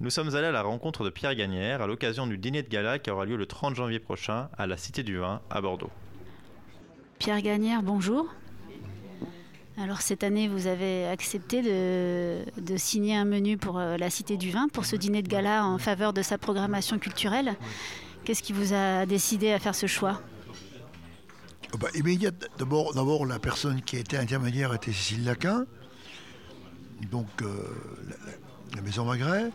Nous sommes allés à la rencontre de Pierre Gagnère à l'occasion du dîner de gala qui aura lieu le 30 janvier prochain à la Cité du Vin à Bordeaux. Pierre Gagnère, bonjour. Alors cette année, vous avez accepté de, signer un menu pour euh, la Cité du Vin, pour ce dîner de gala en faveur de sa programmation culturelle. Qu'est-ce qui vous a décidé à faire ce choix? Oh bah, D'abord, d'abord, la personne qui a été intermédiaire était Cécile Laquin, donc euh, la, Maison Magret.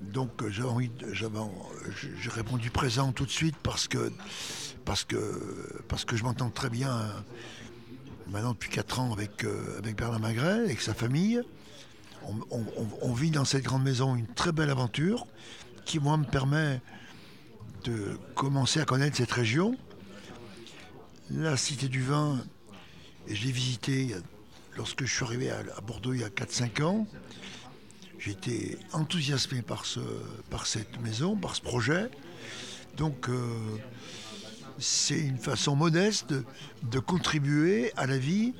Donc euh, j'ai envie, j'ai répondu présent tout de suite parce que parce que parce que je m'entends très bien euh, maintenant depuis 4 ans avec euh, avec Bernard Magret, avec sa famille. On, vit dans cette grande maison une très belle aventure qui moi me permet de commencer à connaître cette région. La Cité du Vin, je l'ai visitée lorsque je suis arrivé à Bordeaux il y a 4-5 ans. J'étais enthousiasmé par, ce, par cette maison, par ce projet. Donc euh, c'est une façon modeste de, contribuer à la vie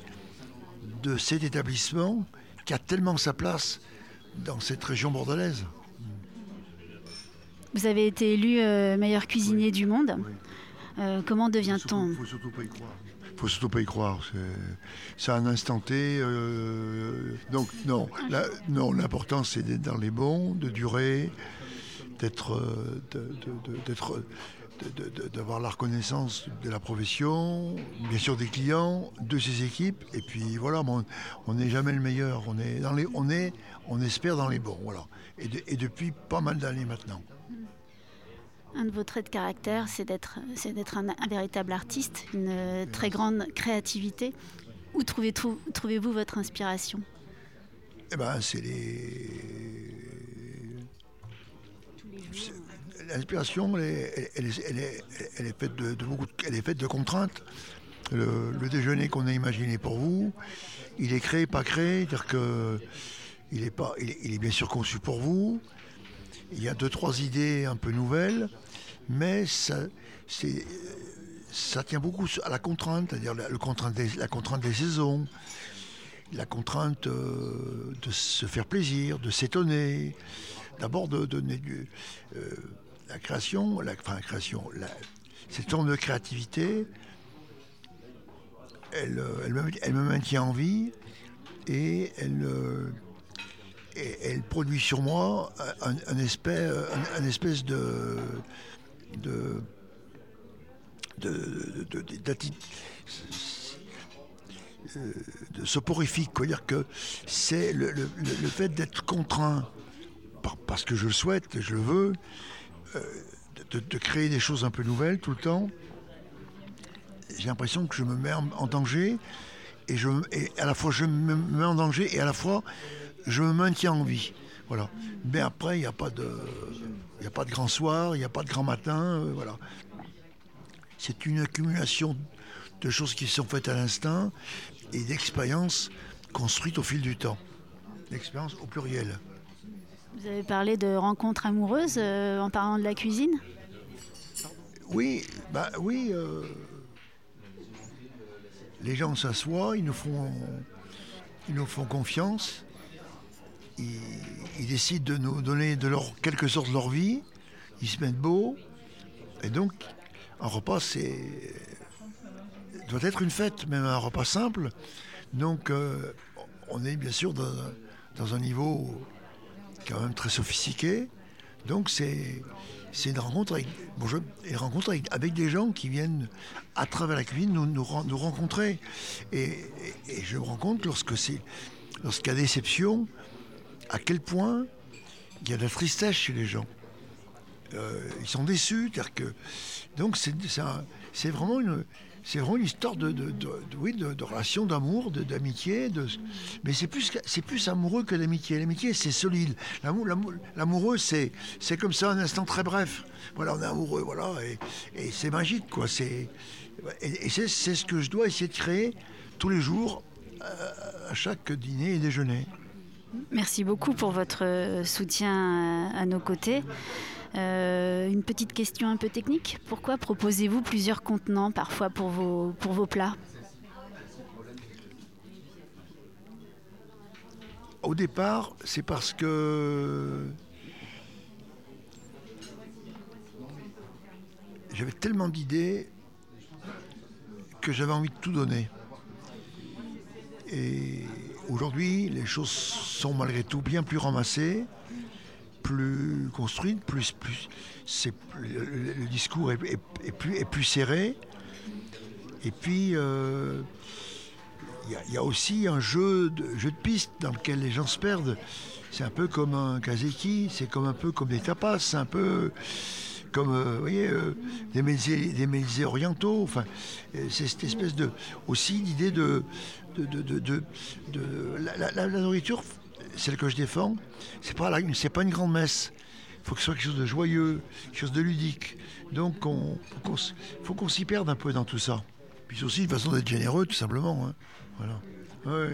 de cet établissement qui a tellement sa place dans cette région bordelaise. Vous avez été élu euh, meilleur cuisinier du monde. Euh, comment devient-on Il faut surtout pas y croire faut surtout pas y croire. C'est un instant T. Euh, donc non, non, l'important c'est d'être dans les bons, de durer, d'être, euh, d'être, d'avoir la reconnaissance de la profession, bien sûr des clients, de ses équipes, et puis voilà, on n'est jamais le meilleur. On est dans les, on est, on espère dans les bons, voilà. et depuis pas mal d'années maintenant. Un de vos traits de caractère, c'est d'être, c'est d'être un, véritable artiste, une euh, très grande créativité. Où trouvez, trouvez-vous votre inspiration? Eh ben, c'est les. L'inspiration, elle est, elle, est, elle, est, faite de, beaucoup, elle est faite de contraintes. Le, déjeuner qu'on a imaginé pour vous, il est créé, pas créé, c'est-à-dire que il est pas, il est bien sûr conçu pour vous. Il y a deux, trois idées un peu nouvelles, mais ça, ça tient beaucoup à la contrainte, c'est-à-dire la, contrainte des, la contrainte des saisons, la contrainte euh, de se faire plaisir, de s'étonner, d'abord de donner euh, la création, la, enfin la création, cette forme de créativité, elle, me, elle, me, maintient en vie et elle elle produit sur moi un, espèce, de, de, de, de, de, soporifique. C'est-à-dire que c'est le, fait d'être contraint, parce que je le souhaite, je le veux, euh, de, créer des choses un peu nouvelles tout le temps. J'ai l'impression que je me mets en, danger et à la fois je me mets en danger et à la fois je me maintiens en vie. Voilà. Mais après, il n'y a pas de. Il a pas de grand soir, il n'y a pas de grand matin, euh, voilà. C'est une accumulation de choses qui sont faites à l'instinct et d'expériences construites au fil du temps. L'expérience au pluriel. Vous avez parlé de rencontres amoureuses euh, en parlant de la cuisine? Oui, bah oui. Euh, les gens s'assoient, ils nous font, ils nous font confiance ils, décident de nous donner de quelque sorte leur vie, ils se mettent beau, et donc un repas c'est doit être une fête, même un repas simple. Donc euh, on est bien sûr dans, un niveau quand même très sophistiqué. Donc c'est une rencontre avec, bon, une rencontre avec, des gens qui viennent à travers la cuisine nous, nous, rencontrer. Et, je me rends compte lorsque c'est lorsqu'il y a déception, à quel point il y a de la tristesse chez les gens. Euh, ils sont déçus, que donc c'est vraiment une c'est une histoire de, de, de, relation d'amour, d'amitié, de, mais c'est plus c'est amoureux que l'amitié. L'amitié c'est solide. L'amoureux c'est c'est comme ça un instant très bref. Voilà, on est amoureux, voilà, et, c'est magique quoi. C'est et, c'est ce que je dois essayer de créer tous les jours euh, à chaque dîner et déjeuner. Merci beaucoup pour votre euh, soutien euh, à nos côtés. Euh, une petite question un peu technique. Pourquoi proposez-vous plusieurs contenants parfois pour vos, pour vos plats? Au départ, c'est parce que j'avais tellement d'idées que j'avais envie de tout donner. Et aujourd'hui, les choses sont malgré tout bien plus ramassées, plus construites, plus, plus le, discours est, plus, est plus serré. Et puis, euh, il y, a aussi un jeu de, jeu de piste dans lequel les gens se perdent. C'est un peu comme un kazeki, c'est comme un peu comme des tapas, c'est un peu comme euh, vous voyez, euh, des mélisés orientaux. Enfin, c'est cette espèce de aussi l'idée de, de, la, nourriture, celle que je défends, c'est pas c'est pas une grande messe. Il faut que ce soit quelque chose de joyeux, quelque chose de ludique. Donc, il faut qu'on s'y perde un peu dans tout ça. Puis c'est aussi une façon d'être généreux, tout simplement. Hein. Voilà.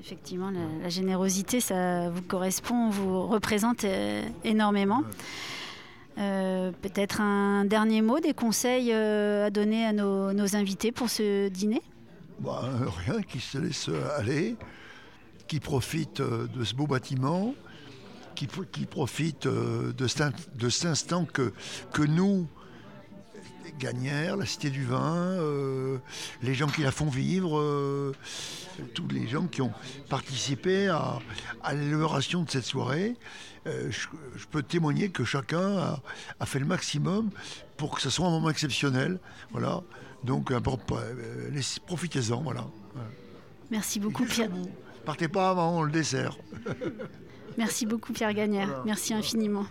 Effectivement, la, générosité, ça vous correspond, vous représente euh, énormément. Euh, peut-être un dernier mot, des conseils euh, à donner à nos, invités pour ce dîner? Bah, Rien, qui se laisse aller, qui profite de ce beau bâtiment, qui, profite de, cet, instant que, nous, Gagnère, la Cité du Vin, euh, les gens qui la font vivre, euh, les gens qui ont participé à, l'élaboration de cette soirée. Euh, je, peux témoigner que chacun a, fait le maximum pour que ce soit un moment exceptionnel. Voilà. Donc, profitez-en. Voilà. Merci beaucoup, Pierre. Partez pas avant le dessert. Merci beaucoup, Pierre Gagnère. Merci infiniment.